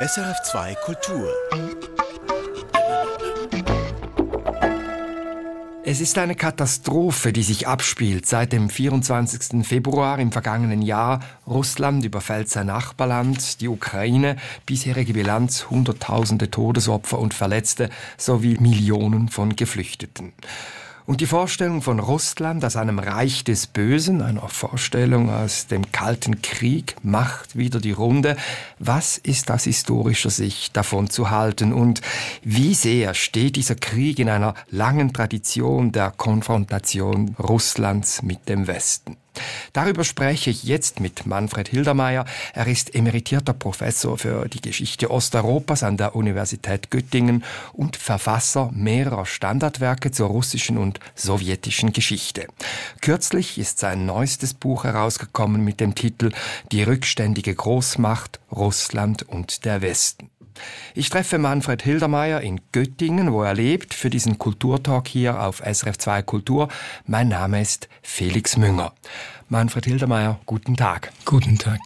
SRF2 Kultur. Es ist eine Katastrophe, die sich abspielt. Seit dem 24. Februar im vergangenen Jahr Russland überfällt sein Nachbarland, die Ukraine, bisherige Bilanz Hunderttausende Todesopfer und Verletzte sowie Millionen von Geflüchteten. Und die Vorstellung von Russland als einem Reich des Bösen, einer Vorstellung aus dem Kalten Krieg, macht wieder die Runde. Was ist aus historischer Sicht davon zu halten und wie sehr steht dieser Krieg in einer langen Tradition der Konfrontation Russlands mit dem Westen? Darüber spreche ich jetzt mit Manfred Hildermeier. Er ist emeritierter Professor für die Geschichte Osteuropas an der Universität Göttingen und Verfasser mehrerer Standardwerke zur russischen und sowjetischen Geschichte. Kürzlich ist sein neuestes Buch herausgekommen mit dem Titel Die rückständige Großmacht Russland und der Westen. Ich treffe Manfred Hildermeier in Göttingen, wo er lebt, für diesen Kulturtalk hier auf SRF 2 Kultur. Mein Name ist Felix Münger. Manfred Hildermeier, guten Tag. Guten Tag.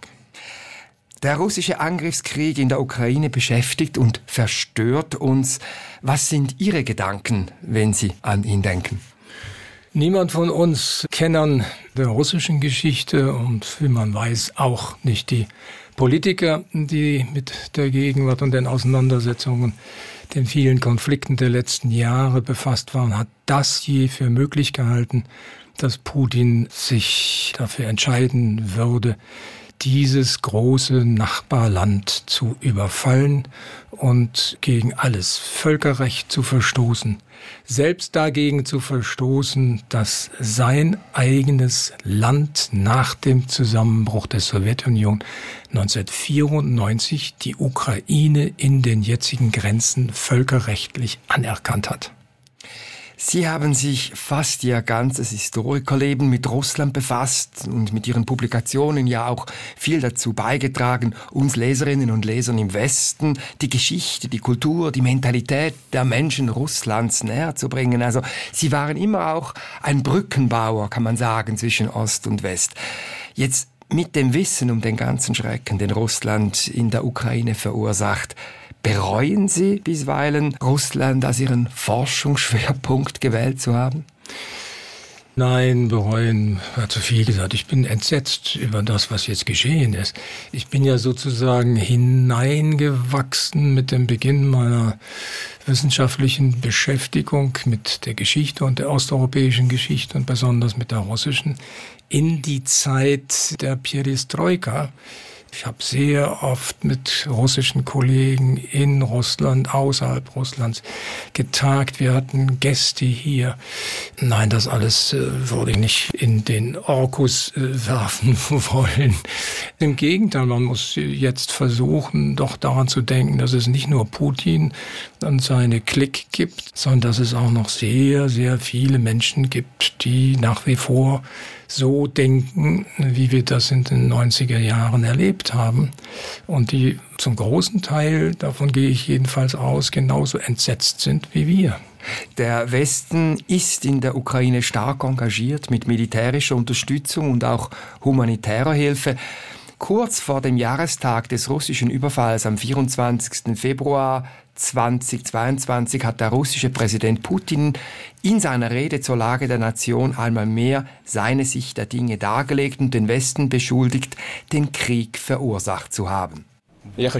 Der russische Angriffskrieg in der Ukraine beschäftigt und verstört uns. Was sind Ihre Gedanken, wenn Sie an ihn denken? Niemand von uns Kennern der russischen Geschichte und wie man weiß auch nicht die Politiker, die mit der Gegenwart und den Auseinandersetzungen, den vielen Konflikten der letzten Jahre befasst waren, hat das je für möglich gehalten, dass Putin sich dafür entscheiden würde, dieses große Nachbarland zu überfallen und gegen alles Völkerrecht zu verstoßen, selbst dagegen zu verstoßen, dass sein eigenes Land nach dem Zusammenbruch der Sowjetunion 1994 die Ukraine in den jetzigen Grenzen völkerrechtlich anerkannt hat. Sie haben sich fast Ihr ganzes Historikerleben mit Russland befasst und mit Ihren Publikationen ja auch viel dazu beigetragen, uns Leserinnen und Lesern im Westen die Geschichte, die Kultur, die Mentalität der Menschen Russlands näher zu bringen. Also Sie waren immer auch ein Brückenbauer, kann man sagen, zwischen Ost und West. Jetzt mit dem Wissen um den ganzen Schrecken, den Russland in der Ukraine verursacht, Bereuen Sie bisweilen, Russland als Ihren Forschungsschwerpunkt gewählt zu haben? Nein, bereuen war zu viel gesagt. Ich bin entsetzt über das, was jetzt geschehen ist. Ich bin ja sozusagen hineingewachsen mit dem Beginn meiner wissenschaftlichen Beschäftigung mit der Geschichte und der osteuropäischen Geschichte und besonders mit der russischen in die Zeit der Perestroika ich habe sehr oft mit russischen Kollegen in Russland, außerhalb Russlands getagt. Wir hatten Gäste hier. Nein, das alles äh, würde ich nicht in den Orkus äh, werfen wollen. Im Gegenteil, man muss jetzt versuchen, doch daran zu denken, dass es nicht nur Putin und seine Klick gibt, sondern dass es auch noch sehr, sehr viele Menschen gibt, die nach wie vor so denken, wie wir das in den 90er Jahren erlebt haben. Und die zum großen Teil, davon gehe ich jedenfalls aus, genauso entsetzt sind wie wir. Der Westen ist in der Ukraine stark engagiert mit militärischer Unterstützung und auch humanitärer Hilfe. Kurz vor dem Jahrestag des russischen Überfalls am 24. Februar 2022 hat der russische Präsident Putin in seiner Rede zur Lage der Nation einmal mehr seine Sicht der Dinge dargelegt und den Westen beschuldigt, den Krieg verursacht zu haben. Ich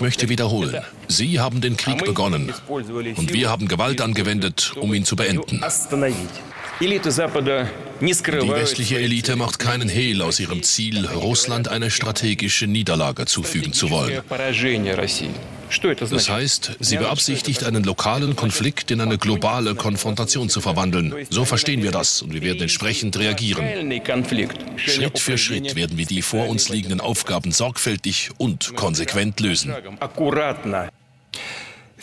möchte wiederholen. Sie haben den Krieg begonnen und wir haben Gewalt angewendet, um ihn zu beenden. Die westliche Elite macht keinen Hehl aus ihrem Ziel, Russland eine strategische Niederlage zufügen zu wollen. Das heißt, sie beabsichtigt, einen lokalen Konflikt in eine globale Konfrontation zu verwandeln. So verstehen wir das und wir werden entsprechend reagieren. Schritt für Schritt werden wir die vor uns liegenden Aufgaben sorgfältig und konsequent lösen.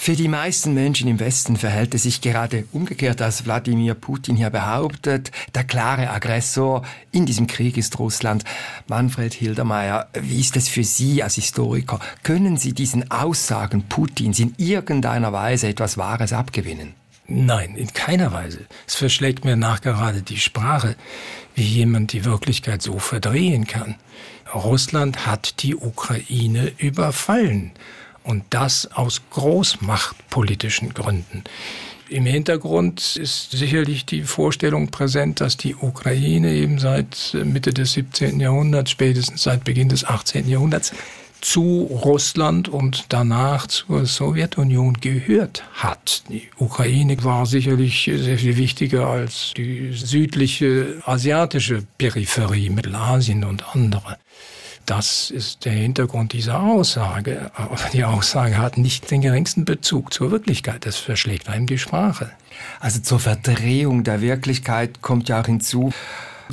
Für die meisten Menschen im Westen verhält es sich gerade umgekehrt, als Wladimir Putin hier behauptet. Der klare Aggressor in diesem Krieg ist Russland. Manfred Hildermeier, wie ist es für Sie als Historiker? Können Sie diesen Aussagen Putins in irgendeiner Weise etwas Wahres abgewinnen? Nein, in keiner Weise. Es verschlägt mir nachgerade die Sprache, wie jemand die Wirklichkeit so verdrehen kann. Russland hat die Ukraine überfallen. Und das aus großmachtpolitischen Gründen. Im Hintergrund ist sicherlich die Vorstellung präsent, dass die Ukraine eben seit Mitte des 17. Jahrhunderts, spätestens seit Beginn des 18. Jahrhunderts, zu Russland und danach zur Sowjetunion gehört hat. Die Ukraine war sicherlich sehr viel wichtiger als die südliche asiatische Peripherie, Mittelasien und andere. Das ist der Hintergrund dieser Aussage. Aber die Aussage hat nicht den geringsten Bezug zur Wirklichkeit. Das verschlägt einem die Sprache. Also zur Verdrehung der Wirklichkeit kommt ja auch hinzu,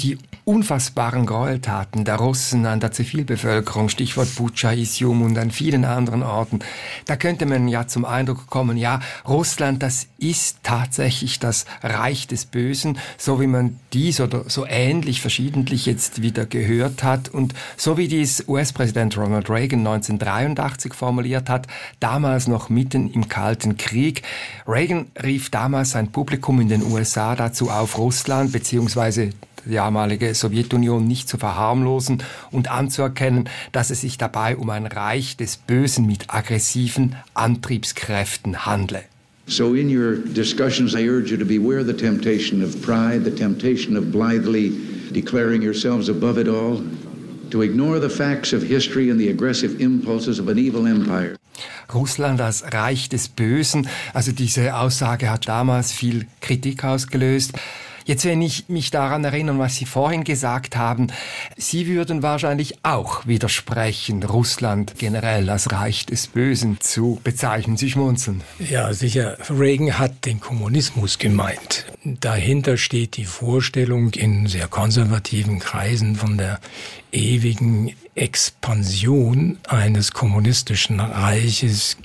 die unfassbaren Gräueltaten der Russen an der Zivilbevölkerung, Stichwort Bucha, Isium und an vielen anderen Orten, da könnte man ja zum Eindruck kommen, ja, Russland, das ist tatsächlich das Reich des Bösen, so wie man dies oder so ähnlich verschiedentlich jetzt wieder gehört hat und so wie dies US-Präsident Ronald Reagan 1983 formuliert hat, damals noch mitten im Kalten Krieg. Reagan rief damals sein Publikum in den USA dazu auf, Russland bzw die damalige Sowjetunion nicht zu verharmlosen und anzuerkennen, dass es sich dabei um ein Reich des Bösen mit aggressiven Antriebskräften handle. So in your discussions I urge you to beware the temptation of pride, the temptation of blithely declaring yourselves above it all, to ignore the facts of history and the aggressive impulses of an evil empire. Russland als Reich des Bösen, also diese Aussage hat damals viel Kritik ausgelöst. Jetzt, wenn ich mich daran erinnere, was Sie vorhin gesagt haben, Sie würden wahrscheinlich auch widersprechen, Russland generell als Reich des Bösen zu bezeichnen. Sie schmunzeln. Ja, sicher. Reagan hat den Kommunismus gemeint. Dahinter steht die Vorstellung in sehr konservativen Kreisen von der ewigen Expansion eines kommunistischen Reiches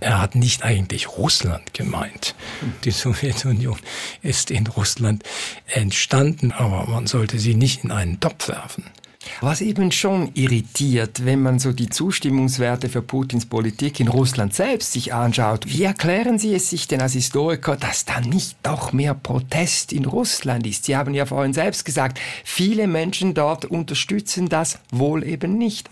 er hat nicht eigentlich Russland gemeint. Die Sowjetunion ist in Russland entstanden, aber man sollte sie nicht in einen Topf werfen. Was eben schon irritiert, wenn man so die Zustimmungswerte für Putins Politik in Russland selbst sich anschaut. Wie erklären Sie es sich denn als Historiker, dass da nicht doch mehr Protest in Russland ist? Sie haben ja vorhin selbst gesagt, viele Menschen dort unterstützen das wohl eben nicht.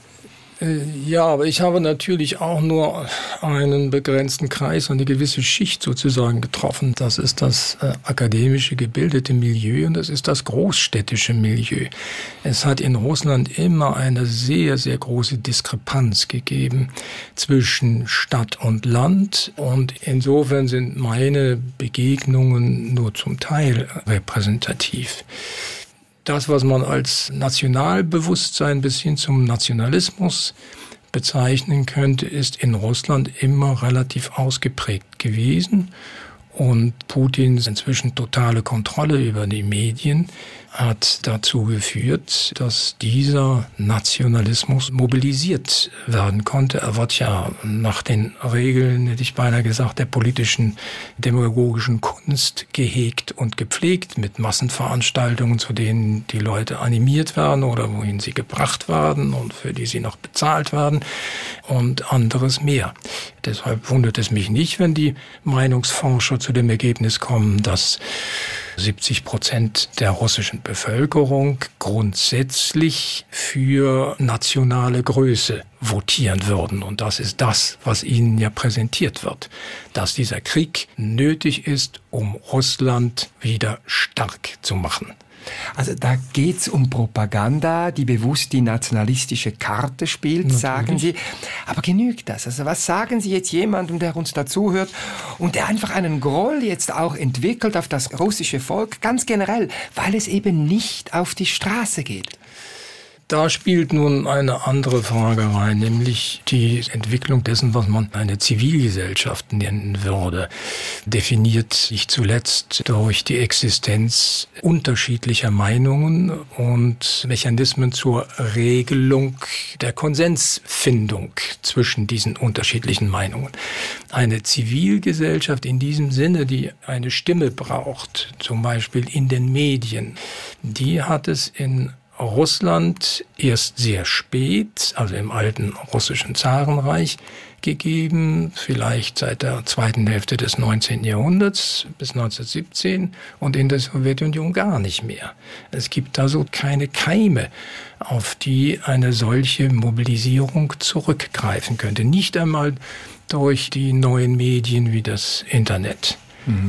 Äh, ja, aber ich habe natürlich auch nur einen begrenzten Kreis, eine gewisse Schicht sozusagen getroffen. Das ist das äh, akademische, gebildete Milieu und das ist das großstädtische Milieu. Es hat in Russland immer eine sehr, sehr große Diskrepanz gegeben zwischen Stadt und Land und insofern sind meine Begegnungen nur zum Teil repräsentativ das, was man als Nationalbewusstsein bis hin zum Nationalismus bezeichnen könnte, ist in Russland immer relativ ausgeprägt gewesen. Und Putins inzwischen totale Kontrolle über die Medien hat dazu geführt, dass dieser Nationalismus mobilisiert werden konnte. Er wird ja nach den Regeln, hätte ich beinahe gesagt, der politischen, demagogischen Kunst gehegt und gepflegt mit Massenveranstaltungen, zu denen die Leute animiert werden oder wohin sie gebracht werden und für die sie noch bezahlt werden und anderes mehr. Deshalb wundert es mich nicht, wenn die Meinungsforscher zu dem Ergebnis kommen, dass 70 Prozent der russischen Bevölkerung grundsätzlich für nationale Größe votieren würden. Und das ist das, was ihnen ja präsentiert wird, dass dieser Krieg nötig ist, um Russland wieder stark zu machen. Also da geht's um Propaganda, die bewusst die nationalistische Karte spielt, Natürlich. sagen Sie. Aber genügt das? Also was sagen Sie jetzt jemandem, der uns dazuhört und der einfach einen Groll jetzt auch entwickelt auf das russische Volk, ganz generell, weil es eben nicht auf die Straße geht? Da spielt nun eine andere Frage rein, nämlich die Entwicklung dessen, was man eine Zivilgesellschaft nennen würde, definiert nicht zuletzt durch die Existenz unterschiedlicher Meinungen und Mechanismen zur Regelung der Konsensfindung zwischen diesen unterschiedlichen Meinungen. Eine Zivilgesellschaft in diesem Sinne, die eine Stimme braucht, zum Beispiel in den Medien, die hat es in Russland erst sehr spät, also im alten russischen Zarenreich, gegeben, vielleicht seit der zweiten Hälfte des 19. Jahrhunderts bis 1917 und in der Sowjetunion gar nicht mehr. Es gibt also keine Keime, auf die eine solche Mobilisierung zurückgreifen könnte. Nicht einmal durch die neuen Medien wie das Internet.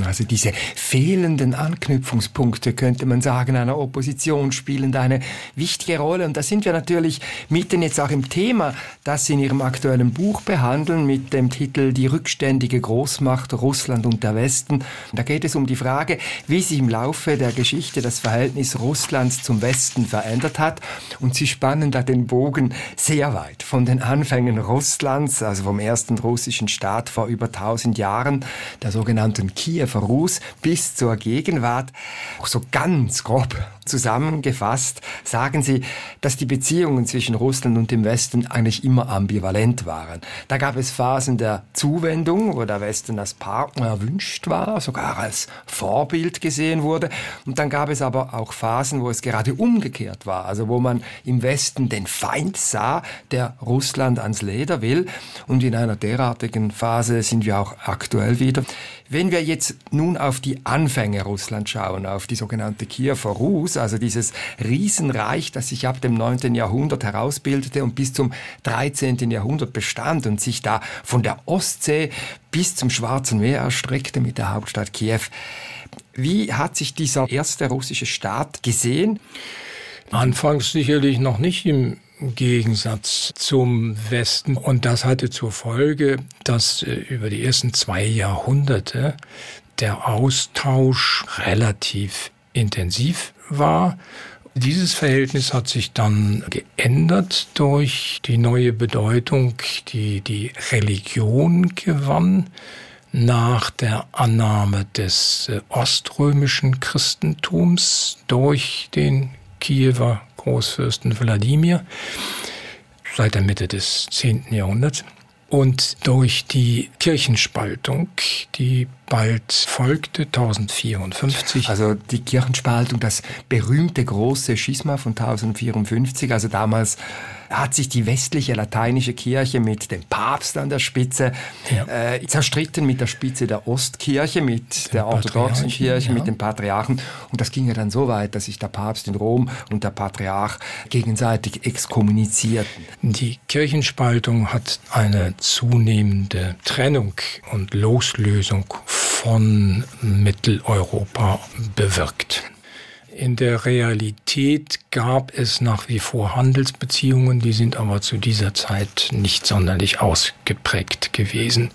Also diese fehlenden Anknüpfungspunkte, könnte man sagen, einer Opposition spielen eine wichtige Rolle. Und da sind wir natürlich mitten jetzt auch im Thema, das Sie in Ihrem aktuellen Buch behandeln, mit dem Titel Die rückständige Großmacht Russland und der Westen. Da geht es um die Frage, wie sich im Laufe der Geschichte das Verhältnis Russlands zum Westen verändert hat. Und Sie spannen da den Bogen sehr weit von den Anfängen Russlands, also vom ersten russischen Staat vor über 1000 Jahren, der sogenannten Kiewer Rus bis zur Gegenwart. So ganz grob zusammengefasst sagen Sie, dass die Beziehungen zwischen Russland und dem Westen eigentlich immer ambivalent waren. Da gab es Phasen der Zuwendung, wo der Westen als Partner erwünscht war, sogar als Vorbild gesehen wurde. Und dann gab es aber auch Phasen, wo es gerade umgekehrt war, also wo man im Westen den Feind sah, der Russland ans Leder will. Und in einer derartigen Phase sind wir auch aktuell wieder. Wenn wir jetzt nun auf die Anfänge Russlands schauen, auf die sogenannte Kiewer Rus, also dieses Riesenreich, das sich ab dem 9. Jahrhundert herausbildete und bis zum 13. Jahrhundert bestand und sich da von der Ostsee bis zum Schwarzen Meer erstreckte mit der Hauptstadt Kiew. Wie hat sich dieser erste russische Staat gesehen? Anfangs sicherlich noch nicht im Gegensatz zum Westen. Und das hatte zur Folge, dass äh, über die ersten zwei Jahrhunderte der Austausch relativ intensiv war. Dieses Verhältnis hat sich dann geändert durch die neue Bedeutung, die die Religion gewann nach der Annahme des äh, oströmischen Christentums durch den Kiewer Großfürsten Wladimir seit der Mitte des 10. Jahrhunderts. Und durch die Kirchenspaltung, die bald folgte, 1054. Also die Kirchenspaltung, das berühmte große Schisma von 1054, also damals hat sich die westliche lateinische Kirche mit dem Papst an der Spitze ja. äh, zerstritten mit der Spitze der Ostkirche, mit der orthodoxen Kirche, ja. mit dem Patriarchen. Und das ging ja dann so weit, dass sich der Papst in Rom und der Patriarch gegenseitig exkommunizierten. Die Kirchenspaltung hat eine zunehmende Trennung und Loslösung von Mitteleuropa bewirkt. In der Realität gab es nach wie vor Handelsbeziehungen, die sind aber zu dieser Zeit nicht sonderlich ausgeprägt gewesen.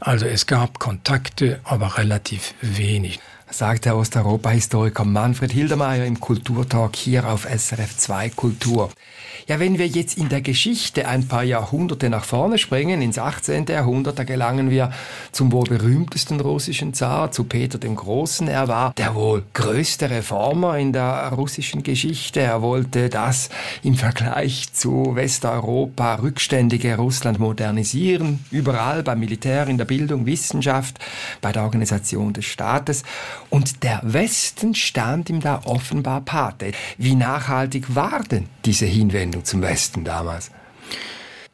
Also es gab Kontakte, aber relativ wenig sagt der Osteuropa-Historiker Manfred Hildermeier im Kulturtalk hier auf SRF 2 Kultur. Ja, wenn wir jetzt in der Geschichte ein paar Jahrhunderte nach vorne springen, ins 18. Jahrhundert, da gelangen wir zum wohl berühmtesten russischen Zar, zu Peter dem Großen. Er war der wohl größte Reformer in der russischen Geschichte. Er wollte das im Vergleich zu Westeuropa rückständige Russland modernisieren, überall beim Militär, in der Bildung, Wissenschaft, bei der Organisation des Staates. Und der Westen stand ihm da offenbar Pate. Wie nachhaltig war denn diese Hinwendung zum Westen damals?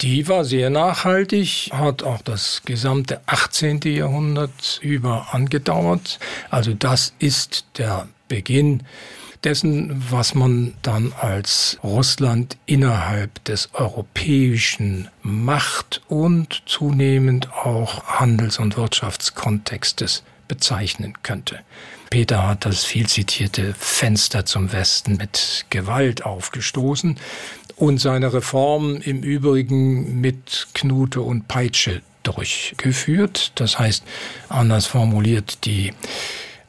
Die war sehr nachhaltig, hat auch das gesamte 18. Jahrhundert über angedauert. Also das ist der Beginn dessen, was man dann als Russland innerhalb des europäischen Macht- und zunehmend auch Handels- und Wirtschaftskontextes bezeichnen könnte. Peter hat das viel zitierte Fenster zum Westen mit Gewalt aufgestoßen und seine Reformen im Übrigen mit Knute und Peitsche durchgeführt. Das heißt, anders formuliert, die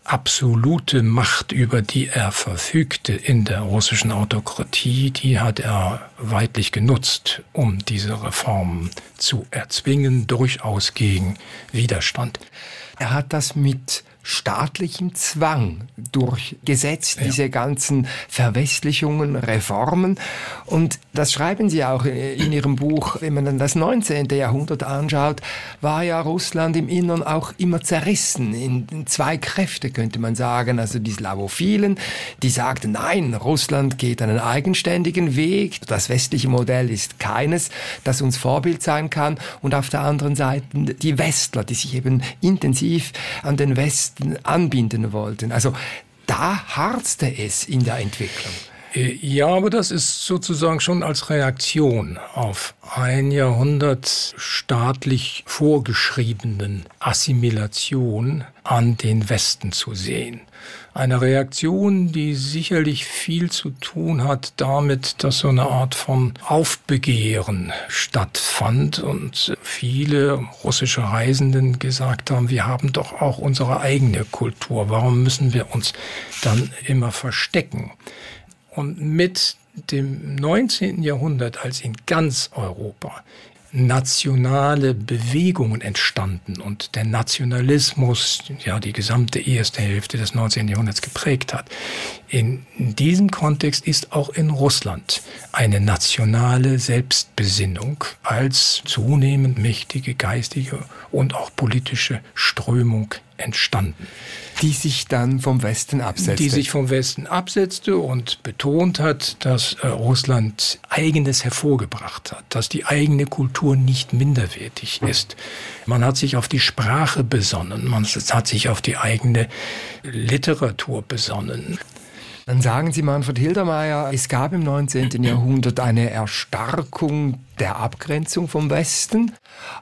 absolute Macht, über die er verfügte in der russischen Autokratie, die hat er weitlich genutzt, um diese Reformen zu erzwingen, durchaus gegen Widerstand. Er hat das mit staatlichem Zwang durchgesetzt, ja. diese ganzen Verwestlichungen, Reformen. Und das schreiben Sie auch in Ihrem Buch, wenn man dann das 19. Jahrhundert anschaut, war ja Russland im Innern auch immer zerrissen in zwei Kräfte, könnte man sagen. Also die Slavophilen, die sagten, nein, Russland geht einen eigenständigen Weg, das westliche Modell ist keines, das uns Vorbild sein kann. Und auf der anderen Seite die Westler, die sich eben intensiv an den Westen Westen anbinden wollten. Also da harzte es in der Entwicklung. Äh, ja, aber das ist sozusagen schon als Reaktion auf ein Jahrhundert staatlich vorgeschriebenen Assimilation an den Westen zu sehen. Eine Reaktion, die sicherlich viel zu tun hat damit, dass so eine Art von Aufbegehren stattfand und viele russische Reisenden gesagt haben, wir haben doch auch unsere eigene Kultur, warum müssen wir uns dann immer verstecken? Und mit dem 19. Jahrhundert, als in ganz Europa nationale Bewegungen entstanden und der Nationalismus ja die gesamte erste Hälfte des 19. Jahrhunderts geprägt hat. In diesem Kontext ist auch in Russland eine nationale Selbstbesinnung als zunehmend mächtige geistige und auch politische Strömung entstanden. Die sich dann vom Westen absetzte. Die sich vom Westen absetzte und betont hat, dass äh, Russland eigenes hervorgebracht hat, dass die eigene Kultur nicht minderwertig ist. Man hat sich auf die Sprache besonnen, man hat sich auf die eigene Literatur besonnen. Dann sagen Sie, Manfred Hildermeier, es gab im 19. Jahrhundert eine Erstarkung der Abgrenzung vom Westen,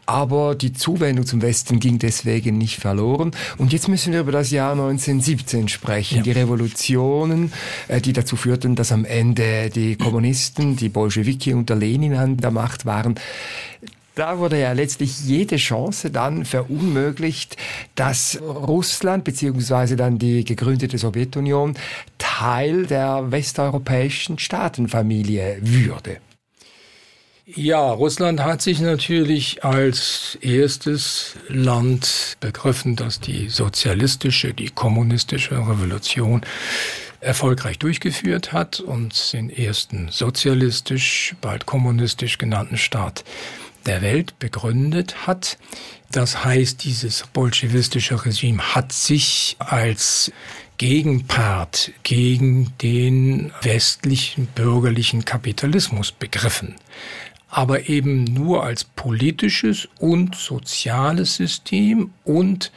aber die Zuwendung zum Westen ging deswegen nicht verloren. Und jetzt müssen wir über das Jahr 1917 sprechen, ja. die Revolutionen, äh, die dazu führten, dass am Ende die Kommunisten, die Bolschewiki unter Lenin an der Macht waren. Da wurde ja letztlich jede Chance dann verunmöglicht, dass Russland beziehungsweise dann die gegründete Sowjetunion Teil der westeuropäischen Staatenfamilie würde. Ja, Russland hat sich natürlich als erstes Land begriffen, das die sozialistische, die kommunistische Revolution erfolgreich durchgeführt hat und den ersten sozialistisch, bald kommunistisch genannten Staat der Welt begründet hat. Das heißt, dieses bolschewistische Regime hat sich als Gegenpart gegen den westlichen bürgerlichen Kapitalismus begriffen, aber eben nur als politisches und soziales System und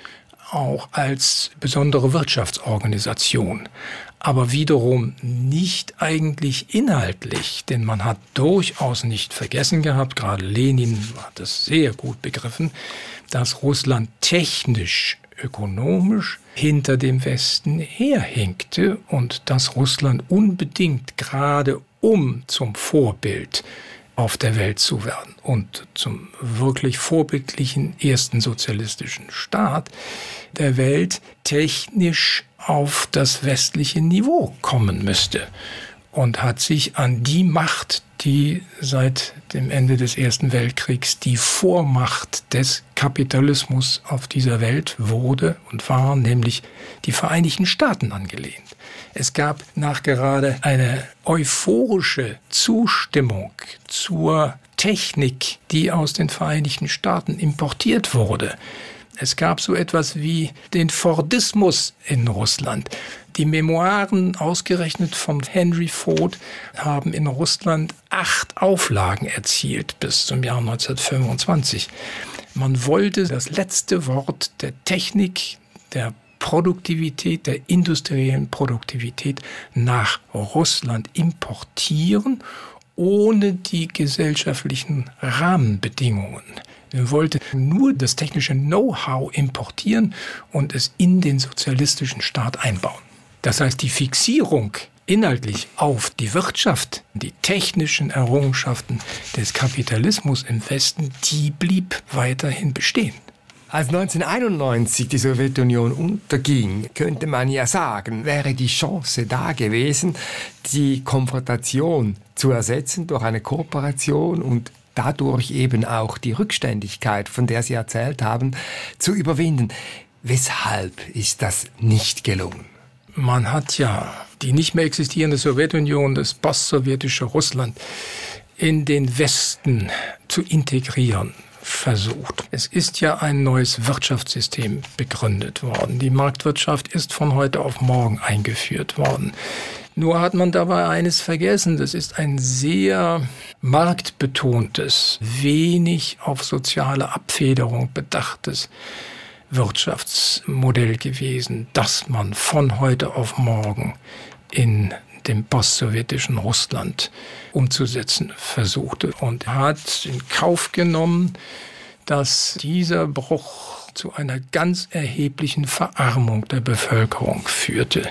auch als besondere Wirtschaftsorganisation aber wiederum nicht eigentlich inhaltlich, denn man hat durchaus nicht vergessen gehabt, gerade Lenin hat es sehr gut begriffen, dass Russland technisch, ökonomisch hinter dem Westen herhinkte und dass Russland unbedingt gerade um zum Vorbild auf der Welt zu werden und zum wirklich vorbildlichen ersten sozialistischen Staat der Welt technisch auf das westliche Niveau kommen müsste und hat sich an die Macht, die seit dem Ende des Ersten Weltkriegs die Vormacht des Kapitalismus auf dieser Welt wurde und war, nämlich die Vereinigten Staaten angelehnt. Es gab nachgerade eine euphorische Zustimmung zur Technik, die aus den Vereinigten Staaten importiert wurde. Es gab so etwas wie den Fordismus in Russland. Die Memoiren, ausgerechnet von Henry Ford, haben in Russland acht Auflagen erzielt bis zum Jahr 1925. Man wollte das letzte Wort der Technik, der Produktivität, der industriellen Produktivität nach Russland importieren, ohne die gesellschaftlichen Rahmenbedingungen er wollte nur das technische Know-how importieren und es in den sozialistischen Staat einbauen. Das heißt, die Fixierung inhaltlich auf die Wirtschaft, die technischen Errungenschaften des Kapitalismus im Westen, die blieb weiterhin bestehen. Als 1991 die Sowjetunion unterging, könnte man ja sagen, wäre die Chance da gewesen, die Konfrontation zu ersetzen durch eine Kooperation und dadurch eben auch die Rückständigkeit, von der Sie erzählt haben, zu überwinden. Weshalb ist das nicht gelungen? Man hat ja die nicht mehr existierende Sowjetunion, das postsowjetische Russland, in den Westen zu integrieren versucht. Es ist ja ein neues Wirtschaftssystem begründet worden. Die Marktwirtschaft ist von heute auf morgen eingeführt worden. Nur hat man dabei eines vergessen. Das ist ein sehr marktbetontes, wenig auf soziale Abfederung bedachtes Wirtschaftsmodell gewesen, das man von heute auf morgen in dem postsowjetischen Russland umzusetzen versuchte und hat in Kauf genommen, dass dieser Bruch zu einer ganz erheblichen Verarmung der Bevölkerung führte.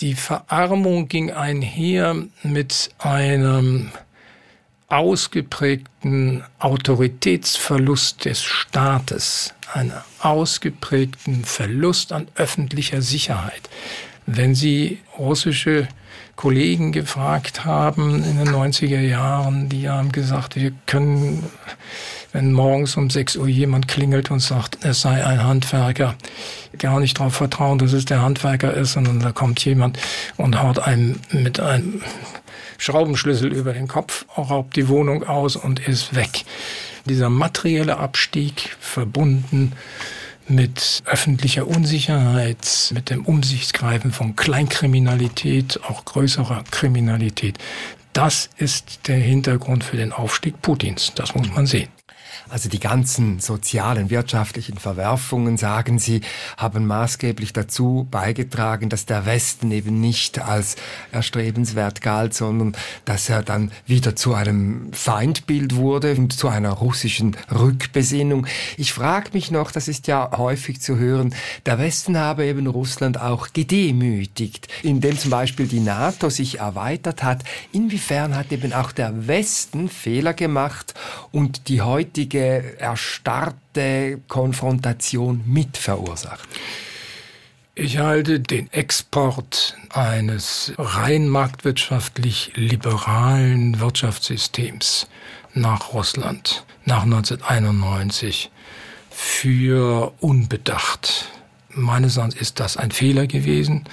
Die Verarmung ging einher mit einem ausgeprägten Autoritätsverlust des Staates, einem ausgeprägten Verlust an öffentlicher Sicherheit. Wenn Sie russische Kollegen gefragt haben in den 90er Jahren, die haben gesagt, wir können, wenn morgens um 6 Uhr jemand klingelt und sagt, es sei ein Handwerker, gar nicht darauf vertrauen, dass es der Handwerker ist, sondern da kommt jemand und haut einem mit einem Schraubenschlüssel über den Kopf, raubt die Wohnung aus und ist weg. Dieser materielle Abstieg verbunden mit öffentlicher Unsicherheit, mit dem Umsichtsgreifen von Kleinkriminalität, auch größerer Kriminalität. Das ist der Hintergrund für den Aufstieg Putins. Das muss man sehen. Also die ganzen sozialen, wirtschaftlichen Verwerfungen, sagen Sie, haben maßgeblich dazu beigetragen, dass der Westen eben nicht als erstrebenswert galt, sondern dass er dann wieder zu einem Feindbild wurde und zu einer russischen Rückbesinnung. Ich frage mich noch, das ist ja häufig zu hören, der Westen habe eben Russland auch gedemütigt, indem zum Beispiel die NATO sich erweitert hat. Inwiefern hat eben auch der Westen Fehler gemacht und die heutige völlige erstarrte Konfrontation mit verursacht? Ich halte den Export eines rein marktwirtschaftlich liberalen Wirtschaftssystems nach Russland nach 1991 für unbedacht. Meines Erachtens ist das ein Fehler gewesen.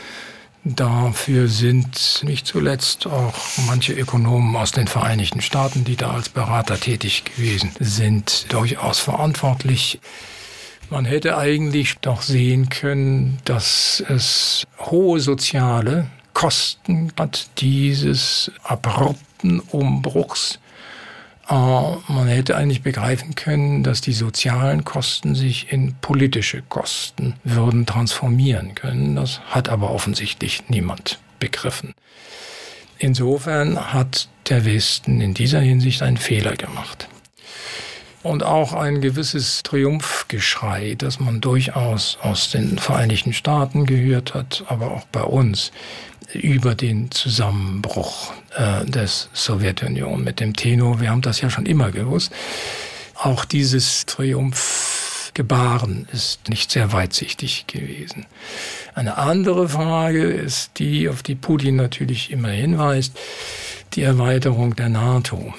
Dafür sind nicht zuletzt auch manche Ökonomen aus den Vereinigten Staaten, die da als Berater tätig gewesen sind, durchaus verantwortlich. Man hätte eigentlich doch sehen können, dass es hohe soziale Kosten hat dieses abrupten Umbruchs man hätte eigentlich begreifen können, dass die sozialen Kosten sich in politische Kosten würden transformieren können. Das hat aber offensichtlich niemand begriffen. Insofern hat der Westen in dieser Hinsicht einen Fehler gemacht. Und auch ein gewisses Triumphgeschrei, das man durchaus aus den Vereinigten Staaten gehört hat, aber auch bei uns, über den Zusammenbruch äh, des Sowjetunion mit dem Tenor. Wir haben das ja schon immer gewusst. Auch dieses Triumphgebaren ist nicht sehr weitsichtig gewesen. Eine andere Frage ist die, auf die Putin natürlich immer hinweist, die Erweiterung der NATO.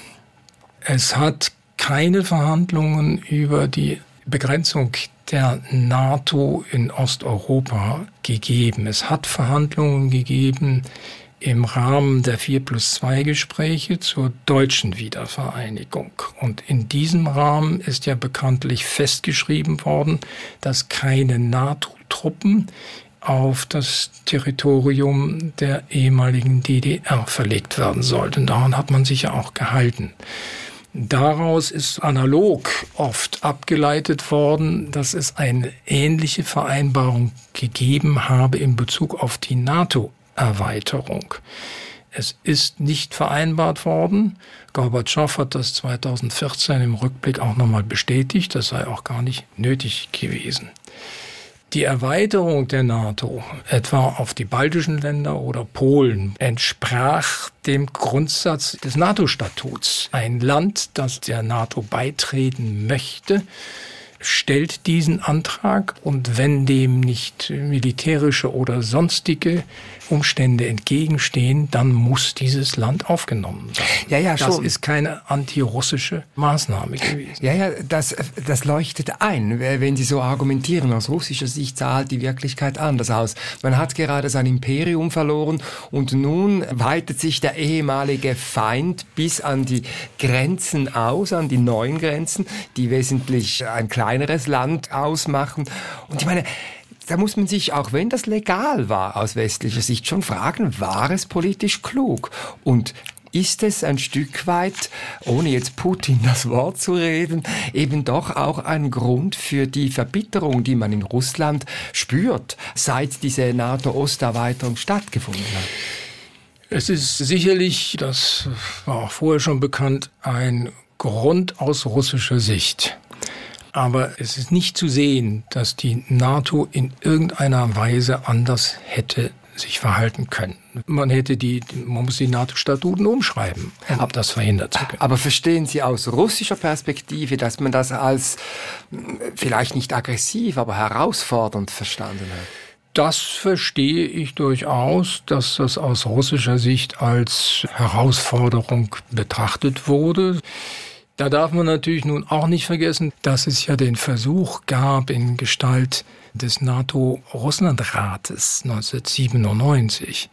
Es hat keine Verhandlungen über die Begrenzung der NATO in Osteuropa gegeben. Es hat Verhandlungen gegeben im Rahmen der 4 plus 2 Gespräche zur deutschen Wiedervereinigung. Und in diesem Rahmen ist ja bekanntlich festgeschrieben worden, dass keine NATO-Truppen auf das Territorium der ehemaligen DDR verlegt werden sollten. Daran hat man sich ja auch gehalten. Daraus ist analog oft abgeleitet worden, dass es eine ähnliche Vereinbarung gegeben habe in Bezug auf die NATO-Erweiterung. Es ist nicht vereinbart worden. Gorbatschow hat das 2014 im Rückblick auch nochmal bestätigt. Das sei auch gar nicht nötig gewesen. Die Erweiterung der NATO, etwa auf die baltischen Länder oder Polen, entsprach dem Grundsatz des NATO-Statuts. Ein Land, das der NATO beitreten möchte, stellt diesen Antrag und wenn dem nicht militärische oder sonstige Umstände entgegenstehen, dann muss dieses Land aufgenommen werden. Ja, ja, das schon. ist keine antirussische Maßnahme gewesen. Ja, ja, das, das leuchtet ein, wenn Sie so argumentieren. Aus russischer Sicht sah halt die Wirklichkeit anders aus. Man hat gerade sein Imperium verloren und nun weitet sich der ehemalige Feind bis an die Grenzen aus, an die neuen Grenzen, die wesentlich ein kleineres Land ausmachen. Und ich meine, da muss man sich, auch wenn das legal war aus westlicher Sicht, schon fragen, war es politisch klug? Und ist es ein Stück weit, ohne jetzt Putin das Wort zu reden, eben doch auch ein Grund für die Verbitterung, die man in Russland spürt, seit diese NATO-Osterweiterung stattgefunden hat? Es ist sicherlich, das war auch vorher schon bekannt, ein Grund aus russischer Sicht. Aber es ist nicht zu sehen, dass die NATO in irgendeiner Weise anders hätte sich verhalten können. Man hätte die, man muss die NATO-Statuten umschreiben, um das verhindern zu können. Aber verstehen Sie aus russischer Perspektive, dass man das als vielleicht nicht aggressiv, aber herausfordernd verstanden hat? Das verstehe ich durchaus, dass das aus russischer Sicht als Herausforderung betrachtet wurde. Da darf man natürlich nun auch nicht vergessen, dass es ja den Versuch gab in Gestalt des NATO-Russland-Rates 1997,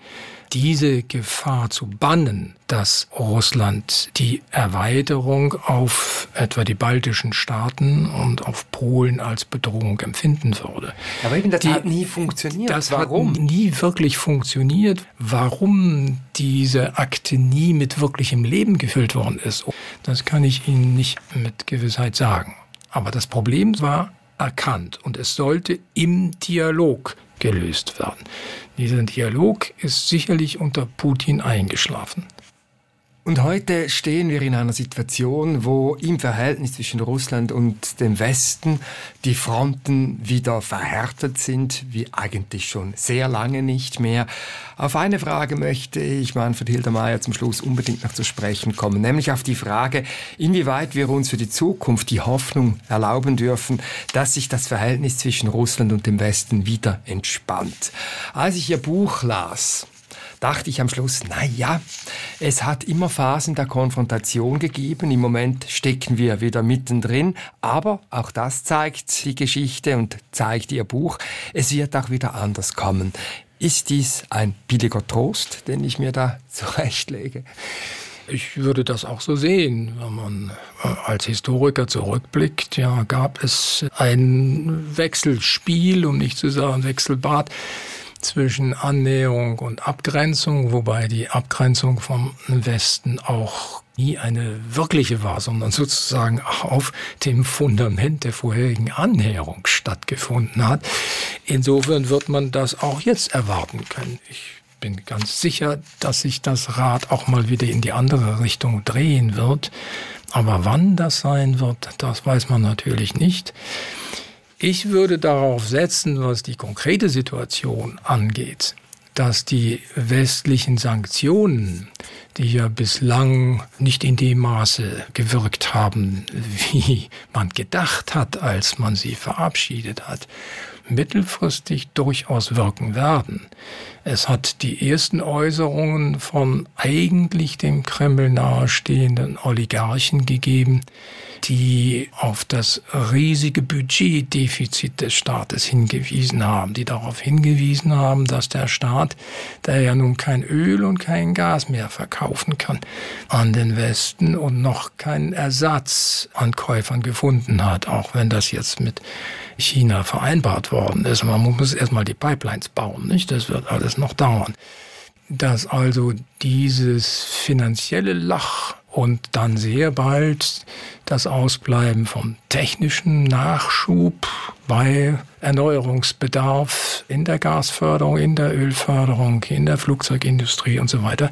diese Gefahr zu bannen, dass Russland die Erweiterung auf etwa die baltischen Staaten und auf Polen als Bedrohung empfinden würde. Aber eben das die, hat nie funktioniert. Das Warum? hat nie wirklich funktioniert. Warum diese Akte nie mit wirklichem Leben gefüllt worden ist, das kann ich Ihnen nicht mit Gewissheit sagen. Aber das Problem war erkannt und es sollte im Dialog gelöst werden. Dieser Dialog ist sicherlich unter Putin eingeschlafen. Und heute stehen wir in einer Situation, wo im Verhältnis zwischen Russland und dem Westen die Fronten wieder verhärtet sind, wie eigentlich schon sehr lange nicht mehr. Auf eine Frage möchte ich Manfred Hildermeier zum Schluss unbedingt noch zu sprechen kommen, nämlich auf die Frage, inwieweit wir uns für die Zukunft die Hoffnung erlauben dürfen, dass sich das Verhältnis zwischen Russland und dem Westen wieder entspannt. Als ich Ihr Buch las, dachte ich am Schluss, na ja, es hat immer Phasen der Konfrontation gegeben. Im Moment stecken wir wieder mittendrin. Aber auch das zeigt die Geschichte und zeigt Ihr Buch. Es wird auch wieder anders kommen. Ist dies ein billiger Trost, den ich mir da zurechtlege? Ich würde das auch so sehen, wenn man äh, als Historiker zurückblickt. Ja, gab es ein Wechselspiel, um nicht zu sagen Wechselbad zwischen Annäherung und Abgrenzung, wobei die Abgrenzung vom Westen auch nie eine wirkliche war, sondern sozusagen auf dem Fundament der vorherigen Annäherung stattgefunden hat. Insofern wird man das auch jetzt erwarten können. Ich bin ganz sicher, dass sich das Rad auch mal wieder in die andere Richtung drehen wird. Aber wann das sein wird, das weiß man natürlich nicht. Ich würde darauf setzen, was die konkrete Situation angeht, dass die westlichen Sanktionen, die ja bislang nicht in dem Maße gewirkt haben, wie man gedacht hat, als man sie verabschiedet hat, mittelfristig durchaus wirken werden. Es hat die ersten Äußerungen von eigentlich dem Kreml nahestehenden Oligarchen gegeben, die auf das riesige Budgetdefizit des Staates hingewiesen haben, die darauf hingewiesen haben, dass der Staat, der ja nun kein Öl und kein Gas mehr verkaufen kann, an den Westen und noch keinen Ersatz an Käufern gefunden hat, auch wenn das jetzt mit China vereinbart worden ist. Man muss erstmal die Pipelines bauen, nicht? Das wird alles noch dauern. Dass also dieses finanzielle Lach und dann sehr bald das Ausbleiben vom technischen Nachschub bei Erneuerungsbedarf in der Gasförderung, in der Ölförderung, in der Flugzeugindustrie und so weiter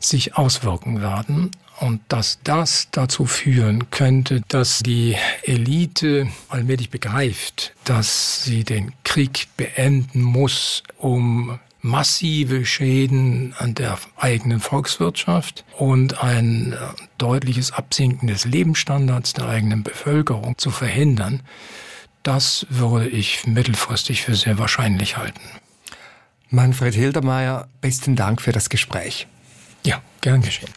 sich auswirken werden und dass das dazu führen könnte, dass die Elite allmählich begreift, dass sie den Krieg beenden muss, um massive Schäden an der eigenen Volkswirtschaft und ein deutliches Absinken des Lebensstandards der eigenen Bevölkerung zu verhindern, das würde ich mittelfristig für sehr wahrscheinlich halten. Manfred Hildermeier, besten Dank für das Gespräch. Ja, gern geschehen.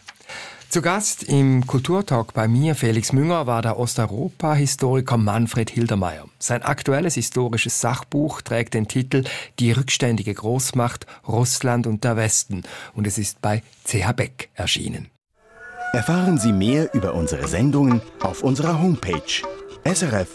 Zu Gast im Kulturtalk bei mir, Felix Münger, war der Osteuropa-Historiker Manfred Hildermeier. Sein aktuelles historisches Sachbuch trägt den Titel Die rückständige Großmacht Russland und der Westen und es ist bei CH Beck erschienen. Erfahren Sie mehr über unsere Sendungen auf unserer Homepage srf.ch-kultur.